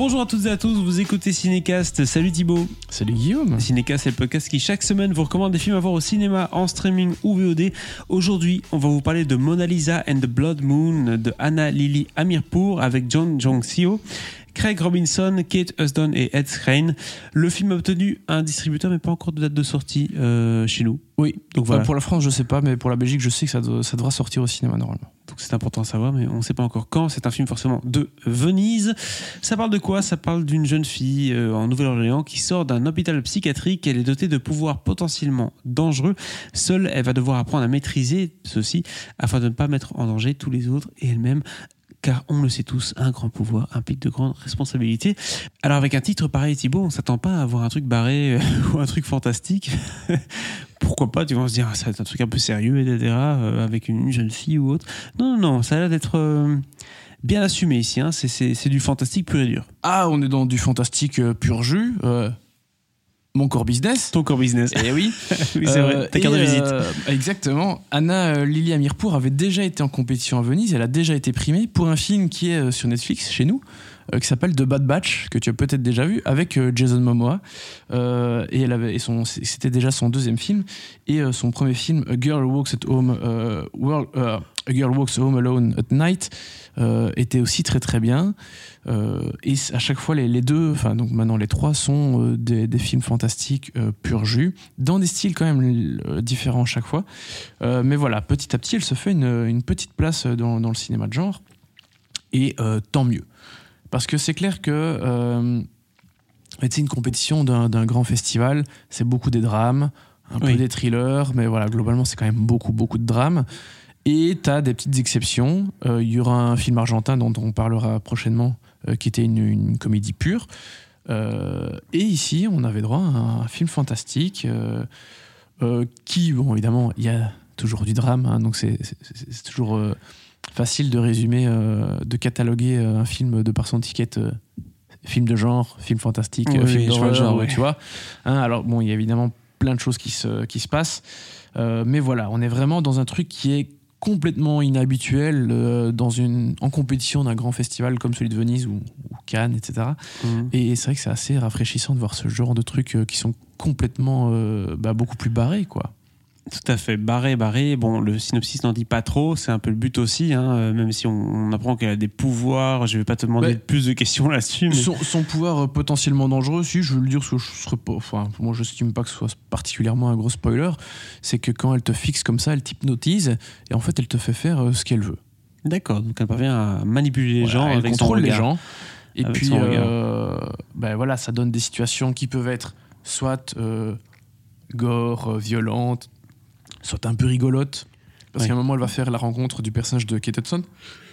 Bonjour à toutes et à tous, vous écoutez Cinécast. Salut Thibaut. Salut Guillaume. Cinécast, c'est le podcast qui chaque semaine vous recommande des films à voir au cinéma, en streaming ou VOD. Aujourd'hui, on va vous parler de Mona Lisa and the Blood Moon de Anna Lily Amirpour avec John Jong-seo. Craig Robinson, Kate Huston et Ed Skrein. Le film a obtenu un distributeur, mais pas encore de date de sortie euh, chez nous. Oui, Donc voilà. Pour la France, je sais pas, mais pour la Belgique, je sais que ça, doit- ça devra sortir au cinéma normalement. Donc c'est important à savoir, mais on ne sait pas encore quand. C'est un film forcément de Venise. Ça parle de quoi? Ça parle d'une jeune fille euh, en Nouvelle-Orléans qui sort d'un hôpital psychiatrique. Elle est dotée de pouvoirs potentiellement dangereux. Seule, elle va devoir apprendre à maîtriser ceux-ci afin de ne pas mettre en danger tous les autres et elle-même. Car on le sait tous, un grand pouvoir implique de grandes responsabilités. Alors avec un titre pareil, Thibaut, on s'attend pas à avoir un truc barré euh, ou un truc fantastique. Pourquoi pas Tu vas se dire, ah, ça va être un truc un peu sérieux, etc. euh, avec une jeune fille ou autre. Non, non, non, ça a l'air d'être euh, bien assumé ici. hein. C'est- du fantastique pur et dur. Ah, on est dans du fantastique pur jus. euh, mon core business. Ton core business. Eh oui. oui, c'est Euh, vrai. Ta carte de visite. euh, exactement. Anna euh, Lily Amirpour avait déjà été en compétition à Venise. Elle a déjà été primée pour un film qui est euh, sur Netflix chez nous, euh, qui s'appelle The Bad Batch, que tu as peut-être déjà vu, avec euh, Jason Momoa. Euh, et c'était déjà son deuxième film. Et euh, son premier film, A Girl Walks at Home, euh, euh, Alone at Night, euh, était aussi très très bien. Euh, et à chaque fois, les, deux, enfin donc maintenant les trois, sont euh, des, films fantastiques euh, pur jus, dans des styles quand même euh, différents chaque fois. Euh, mais voilà, petit à petit, elle se fait une, petite place dans, le cinéma de genre. Et euh, tant mieux. Parce que c'est clair que euh, c'est une compétition d'un grand festival, c'est beaucoup des drames, un Oui. peu des thrillers, mais voilà, globalement, c'est quand même beaucoup, beaucoup de drames. Et tu as des petites exceptions. Euh, Il y aura un film argentin dont on parlera prochainement, euh, qui était une, une comédie pure. Euh, et ici, on avait droit à un film fantastique qui, bon, évidemment, il y a toujours du drame, hein, donc c'est toujours facile de résumer, euh, de cataloguer euh, un film de par son étiquette. euh, film de genre, film fantastique, Oui, film d'horreur, genre, ouais. tu vois. Hein, alors, bon, il y a évidemment plein de choses qui se, qui se passent. Euh, mais voilà, on est vraiment dans un truc qui est complètement inhabituel euh, dans une, en compétition d'un grand festival comme celui de Venise ou, ou Cannes, etc. Mhm. Et c'est vrai que c'est assez rafraîchissant de voir ce genre de trucs euh, qui sont complètement euh, bah, beaucoup plus barrés, quoi. Tout à fait. Barré, barré. Bon, le synopsis n'en dit pas trop. C'est un peu le but aussi, hein, euh, même si on, on apprend qu'elle a des pouvoirs. Je vais pas te demander plus de questions là-dessus. Mais... Son, son pouvoir euh, potentiellement dangereux, si je veux le dire, parce que je serais pas, enfin, moi je n'estime pas que ce soit particulièrement un gros spoiler, c'est que quand elle te fixe comme ça, elle t'hypnotise et en fait elle te fait faire euh, ce qu'elle veut. D'accord. Donc elle parvient à manipuler les Voilà, gens elle avec son contrôle les gens. Et Avec puis, euh, ben voilà, ça donne des situations qui peuvent être soit euh, gore, violentes, soit un peu rigolotes. Parce qu'à un moment, elle va faire la rencontre du personnage de Kate Hudson.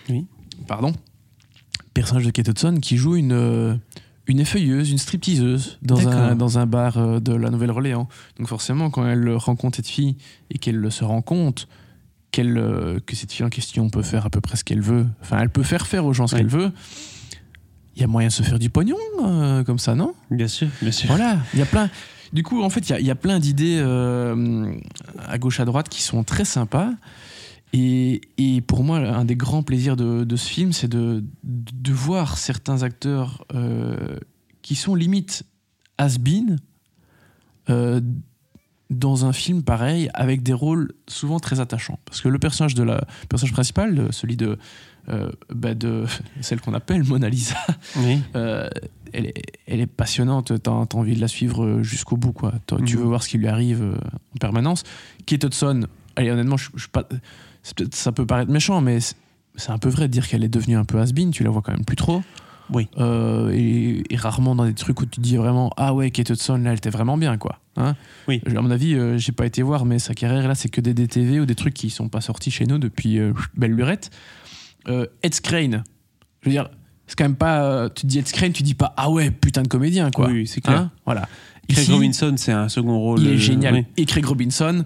Oui. Pardon. Personnage de Kate Hudson qui joue une, euh, une effeuilleuse, une stripteaseuse dans un, dans un bar euh, de la Nouvelle-Orléans. Donc forcément, quand elle rencontre cette fille et qu'elle se rend compte qu'elle, euh, que cette fille en question peut faire à peu près ce qu'elle veut, enfin, elle peut faire faire aux gens ce qu'elle veut, il y a moyen de se faire du pognon euh, comme ça, non? Bien sûr, bien sûr. Voilà, il y a plein. Du coup, en fait, il y a- plein d'idées euh, à gauche à droite qui sont très sympas. Et, pour moi, un des grands plaisirs de, ce film, c'est de, de voir certains acteurs euh, qui sont limite has-been euh, dans un film pareil, avec des rôles souvent très attachants. Parce que le personnage, de la, le personnage principal, euh, celui de, euh, bah, de celle qu'on appelle Mona Lisa, Oui. euh, elle, est, elle est passionnante, t'as as envie de la suivre jusqu'au bout, quoi. Tu Mhm. veux voir ce qui lui arrive en permanence. Kate Hudson, allez, honnêtement, je, je pas, ça peut paraître méchant, mais c'est- un peu vrai de dire qu'elle est devenue un peu has-been, tu la vois quand même plus trop. Oui. Euh, et, et rarement dans des trucs où tu dis vraiment Ah ouais, Kate Hudson, là, elle était vraiment bien, quoi. Hein Oui. À mon avis, euh, j'ai pas été voir, mais sa carrière, là, c'est que des DTV ou des trucs qui sont pas sortis chez nous depuis euh, belle lurette. Euh, Ed je veux dire, c'est quand même pas. euh, tu te dis Ed Skrein, tu dis pas Ah ouais, putain de comédien, quoi. Oui, c'est clair. Hein voilà. Craig Ici, Robinson, c'est un second rôle. il est euh, génial. oui. Et Craig Robinson,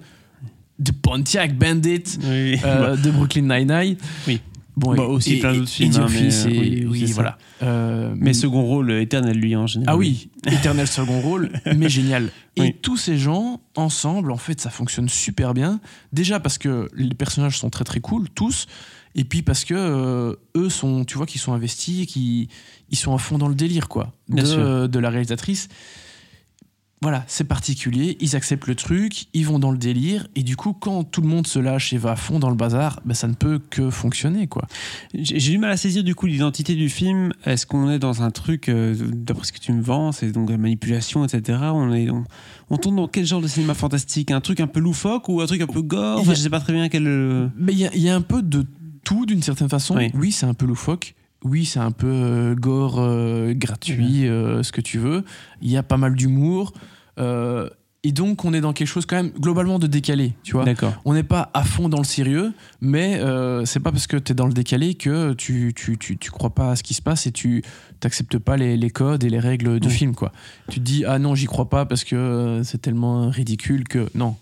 de Pontiac Bandit, oui. euh, de Brooklyn Nine-Nine. Oui. Bon, Bah, aussi et- plein d'autres films, hein, mais, euh, oui, voilà. Euh, Mais second rôle éternel, lui, en général. Ah oui, éternel second rôle, mais génial. Et Oui. tous ces gens, ensemble, en fait, ça fonctionne super bien. Déjà parce que les personnages sont très très cool, tous. Et puis parce que euh, eux sont, tu vois, qu'ils sont investis, qu'ils ils sont à fond dans le délire, quoi, de, de la réalisatrice. Voilà, c'est particulier, ils acceptent le truc, ils vont dans le délire, et du coup, quand tout le monde se lâche et va à fond dans le bazar, ben, ça ne peut que fonctionner, quoi. J'ai du mal à saisir du coup l'identité du film. Est-ce qu'on est dans un truc, euh, d'après ce que tu me vends, c'est donc la manipulation, etc. On, est, on, on tourne dans quel genre de cinéma fantastique? Un truc un peu loufoque ou un truc un peu gore? Enfin, a- Je sais pas très bien quel. euh, Mais il y, a- il y a un peu de tout d'une certaine façon. Oui. Oui, c'est un peu loufoque. Oui, c'est un peu euh, gore, euh, gratuit, euh, ce que tu veux. Il y a pas mal d'humour. et donc, on est dans quelque chose quand même globalement de décalé, tu vois. On n'est pas à fond dans le sérieux, mais euh, c'est pas parce que tu es dans le décalé que tu, tu, tu, tu crois pas à ce qui se passe et tu t'acceptes pas les, les codes et les règles du film, quoi. Tu te dis, ah non, j'y crois pas parce que c'est tellement ridicule que. Non,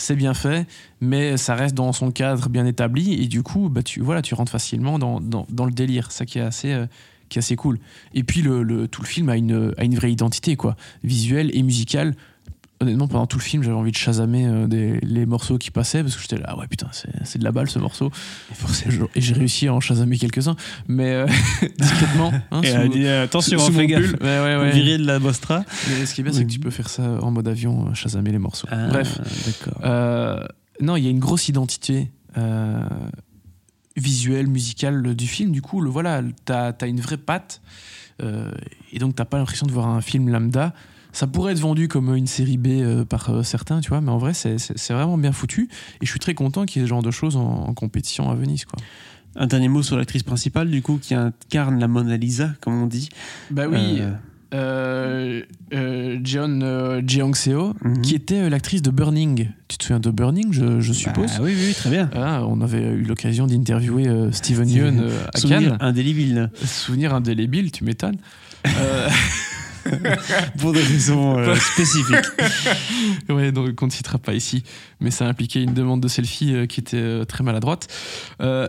c'est bien fait, mais ça reste dans son cadre bien établi et du coup, bah, tu, voilà, tu rentres facilement dans, dans, le délire, ça qui est assez. euh, qui est assez cool. Et puis le, le- tout le film a une, a une vraie identité, quoi, visuelle et musicale honnêtement, pendant tout le film, j'avais envie de chasamer euh, des- les morceaux qui passaient parce que j'étais là, ah ouais, putain, c'est de la balle ce morceau. Et, forcément, et j'ai réussi à en chasamer quelques-uns, mais euh, discrètement. hein, Et sous- dit, euh, attention, sous- fais mon gaffe. Ouais, ouais, ouais. De la Bostra. Mais ce qui est bien, c'est que tu peux faire ça en mode avion, chasamer les morceaux. Ah, Bref, D'accord. non, il y a une grosse identité visuelle, musicale du film. Du coup, le, voilà, t'as as une vraie patte. euh, et donc, t'as pas l'impression de voir un film lambda. Ça pourrait être vendu comme une série B euh, par euh, certains, tu vois, mais en vrai, c'est- vraiment bien foutu. Et je suis très content qu'il y ait ce genre de choses en, en compétition à Venise, quoi. Un dernier mot sur l'actrice principale, du coup, qui incarne la Mona Lisa, comme on dit. Bah Euh, euh, euh, Jeon euh, Jeong-seo, mhm. qui était l'actrice de Burning. Tu te souviens de Burning, je, je suppose? Bah oui, oui, très bien. Ah, on avait eu l'occasion d'interviewer Steven Yeun à Souvenir Cannes. indélébile. Souvenir indélébile, tu m'étonnes. Pour des raisons euh, spécifiques. ouais, donc on ne citera pas ici, mais ça impliquait une demande de selfie euh, qui était euh, très maladroite. Euh,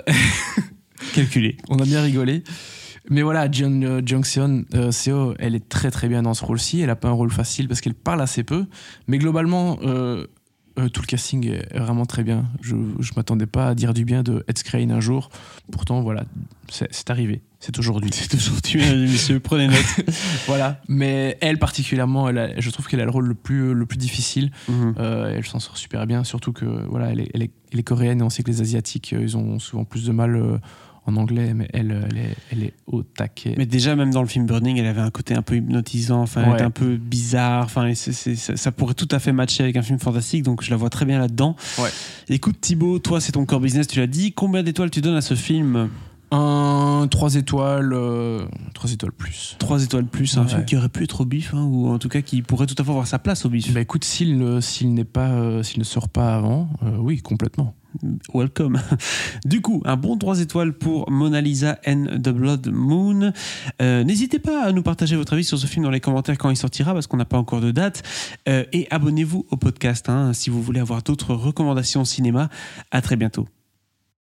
Calculé. on a bien rigolé. Mais voilà, Jeon Jung-seon, euh, Seo, elle est très très bien dans ce rôle-ci. Elle a pas un rôle facile parce qu'elle parle assez peu. Mais globalement, euh, tout le casting est vraiment très bien. Je ne m'attendais pas à dire du bien de Ed Skrein un jour. Pourtant, voilà, c'est arrivé. C'est aujourd'hui. C'est aujourd'hui, messieurs, prenez note. Voilà. Mais elle particulièrement, elle a- je trouve qu'elle a le rôle le plus, le plus difficile. Mhm. Euh, elle s'en sort super bien, surtout que voilà, elle est, elle est- elle est coréenne et on sait que les asiatiques, euh, ils ont souvent plus de mal euh, en anglais, mais elle, euh, elle est, elle est au taquet. Mais déjà, même dans le film Burning, elle avait un côté un peu hypnotisant, enfin, elle Ouais. était un peu bizarre. Enfin, ça, ça pourrait tout à fait matcher avec un film fantastique, donc je la vois très bien là-dedans. Ouais. Écoute, Thibaut, toi, c'est ton core business, tu l'as dit. Combien d'étoiles tu donnes à ce film? Un 3 étoiles, 3 étoiles plus. 3 étoiles plus, un Ouais. film qui aurait pu être au bif, hein, ou en tout cas qui pourrait tout à fait avoir sa place au bif. Bah écoute, s'il ne, s'il n'est pas, euh, s'il ne sort pas avant, euh, oui, complètement. Welcome. Du coup, un bon 3 étoiles pour Mona Lisa and the Blood Moon. Euh, N'hésitez pas à nous partager votre avis sur ce film dans les commentaires quand il sortira, parce qu'on n'a pas encore de date. Euh, et abonnez-vous au podcast hein, si vous voulez avoir d'autres recommandations cinéma. À très bientôt.